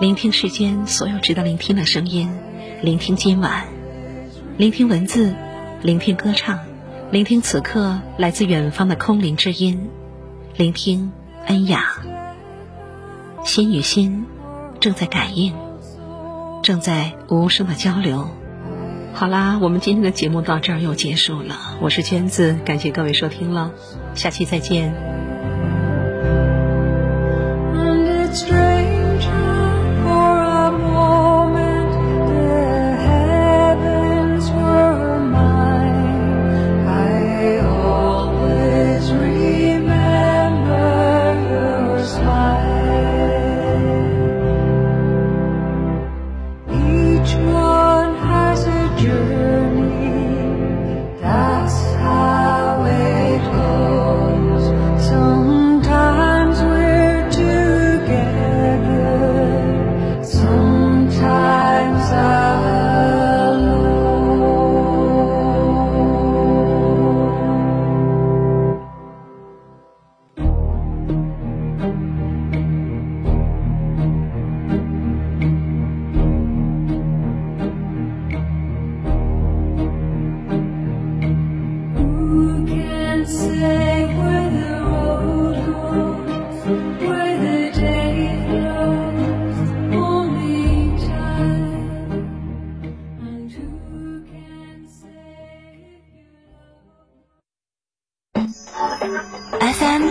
聆听世间所有值得聆听的声音，聆听今晚，聆听文字，聆听歌唱，聆听此刻来自远方的空灵之音，聆听恩雅。心与心正在感应，正在无声的交流。好啦，我们今天的节目到这儿又结束了。我是娟子，感谢各位收听了，下期再见。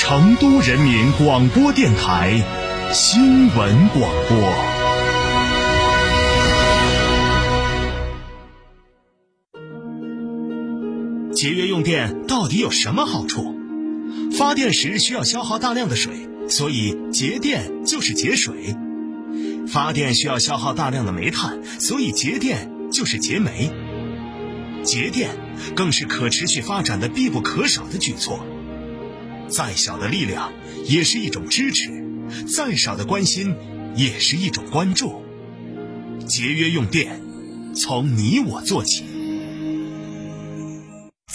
成都人民广播电台新闻广播。节约用电到底有什么好处？发电时需要消耗大量的水，所以节电就是节水；发电需要消耗大量的煤炭，所以节电就是节煤。节电更是可持续发展的必不可少的举措。再小的力量也是一种支持，再少的关心也是一种关注。节约用电，从你我做起。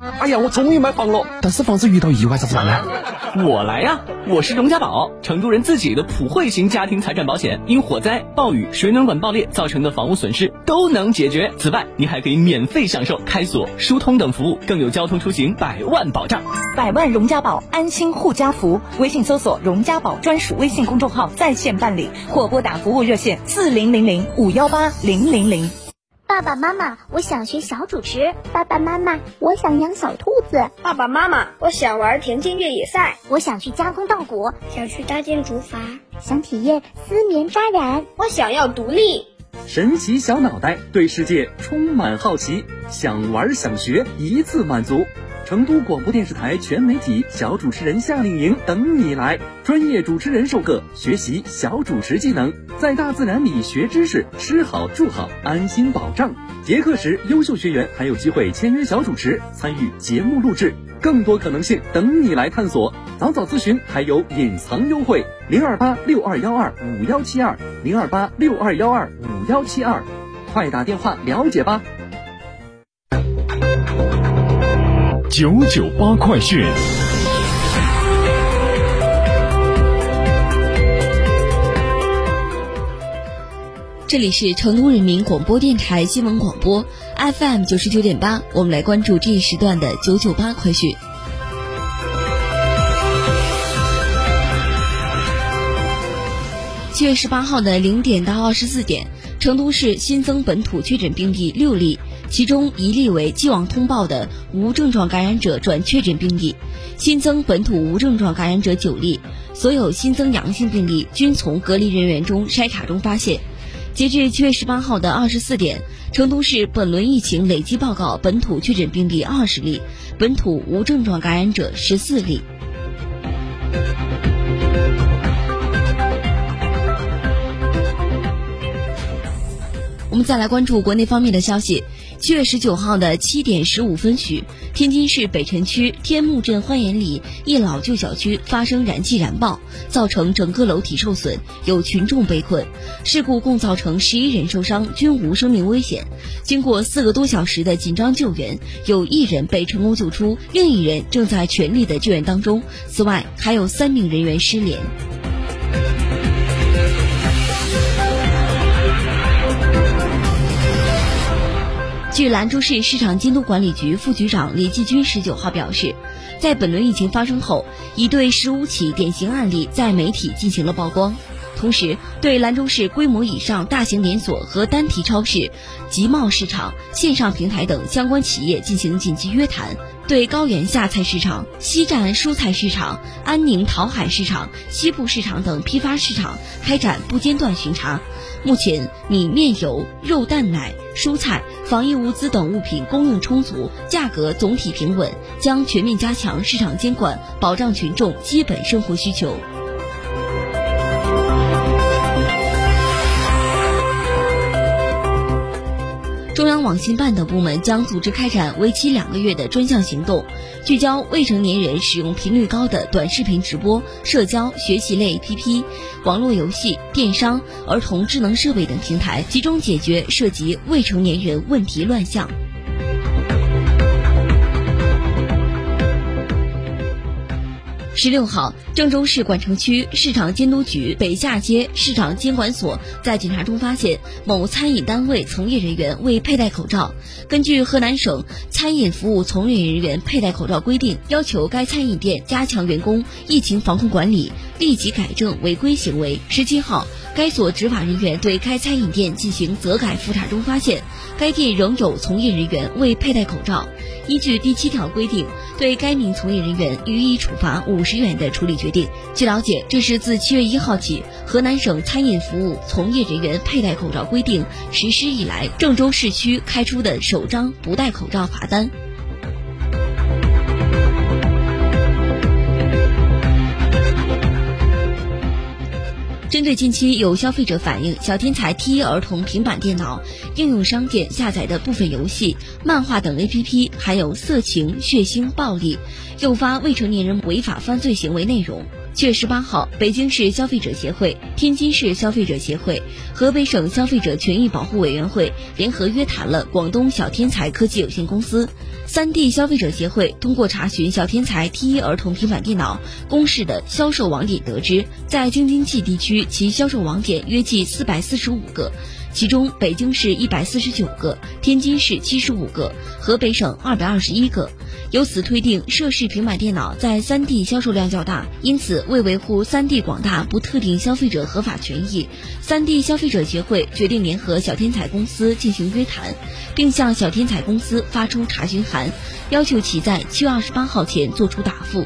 哎呀，我终于买房了，但是房子遇到意外咋子办呢？我来呀！我是荣家宝，成都人自己的普惠型家庭财产保险，因火灾、暴雨、水暖管爆裂造成的房屋损失都能解决。此外，你还可以免费享受开锁、疏通等服务，更有交通出行百万保障。百万荣家宝，安心护家福。微信搜索“荣家宝”专属微信公众号，在线办理或拨打服务热线四零零零五幺八零零零。爸爸妈妈，我想学小主持。爸爸妈妈，我想养小兔子。爸爸妈妈，我想玩田径越野赛。我想去加工稻谷，想去搭建竹筏，想体验丝棉扎染。我想要独立。神奇小脑袋对世界充满好奇，想玩想学，一次满足。成都广播电视台全媒体小主持人夏令营等你来，专业主持人授课，学习小主持技能，在大自然里学知识，吃好住好，安心保障。结课时，优秀学员还有机会签约小主持，参与节目录制，更多可能性等你来探索。早早咨询还有隐藏优惠，零二八六二幺二五幺七二零二八六二幺二五幺七二，快打电话了解吧。九九八快讯。这里是成都人民广播电台新闻广播 fm 九十九点八我们来关注这一时段的九九八快讯。七月十八号的零点到二十四点成都市新增本土确诊病例六例，其中一例为既往通报的无症状感染者转确诊病例，新增本土无症状感染者九例，所有新增阳性病例均从隔离人员中筛查中发现。截至七月十八号的二十四点，成都市本轮疫情累计报告本土确诊病例二十例，本土无症状感染者十四例。们再来关注国内方面的消息。七月十九号的七点十五分许，天津市北辰区天目镇欢颜里一老旧小区发生燃气燃爆，造成整个楼体受损，有群众被困。事故共造成十一人受伤，均无生命危险。经过四个多小时的紧张救援，有一人被成功救出，另一人正在全力的救援当中。此外，还有三名人员失联。据兰州市市场监督管理局副局长李继军十九号表示，在本轮疫情发生后，已对十五起典型案例在媒体进行了曝光，同时对兰州市规模以上大型连锁和单体超市、集贸市场、线上平台等相关企业进行紧急约谈，对高原下菜市场、西站蔬菜市场、安宁桃海市场、西部市场等批发市场开展不间断巡查。目前，米面油、肉蛋奶、蔬菜、防疫物资等物品供应充足，价格总体平稳，将全面加强市场监管，保障群众基本生活需求。中央网信办等部门将组织开展为期两个月的专项行动，聚焦未成年人使用频率高的短视频直播、社交、学习类 APP、网络游戏、电商、儿童智能设备等平台，集中解决涉及未成年人问题乱象。十六号，郑州市管城区市场监督局北下街市场监管所在检查中发现，某餐饮单位从业人员未佩戴口罩。根据河南省餐饮服务从业人员佩戴口罩规定，要求该餐饮店加强员工疫情防控管理，立即改正违规行为。十七号，该所执法人员对该餐饮店进行责改复查中发现，该店仍有从业人员未佩戴口罩。依据第七条规定，对该名从业人员予以处罚五十元的处理决定。据了解，这是自七月一号起，河南省餐饮服务从业人员佩戴口罩规定实施以来，郑州市区开出的首张不戴口罩罚单。针对近期有消费者反映小天才 T 一儿童平板电脑应用商店下载的部分游戏、漫画等 APP 含有色情、血腥、暴力，诱发未成年人违法犯罪行为内容。七月十八号，北京市消费者协会、天津市消费者协会、河北省消费者权益保护委员会联合约谈了广东小天才科技有限公司。三地消费者协会通过查询小天才 T 一儿童平板电脑公示的销售网点得知，在京津冀地区其销售网点约计四百四十五个，其中北京市一百四十九个，天津市七十五个，河北省二百二十一个。由此推定，涉事平板电脑在三地销售量较大，因此为维护三地广大不特定消费者合法权益，三地消费者协会决定联合小天才公司进行约谈，并向小天才公司发出查询函，要求其在七月二十八号前作出答复。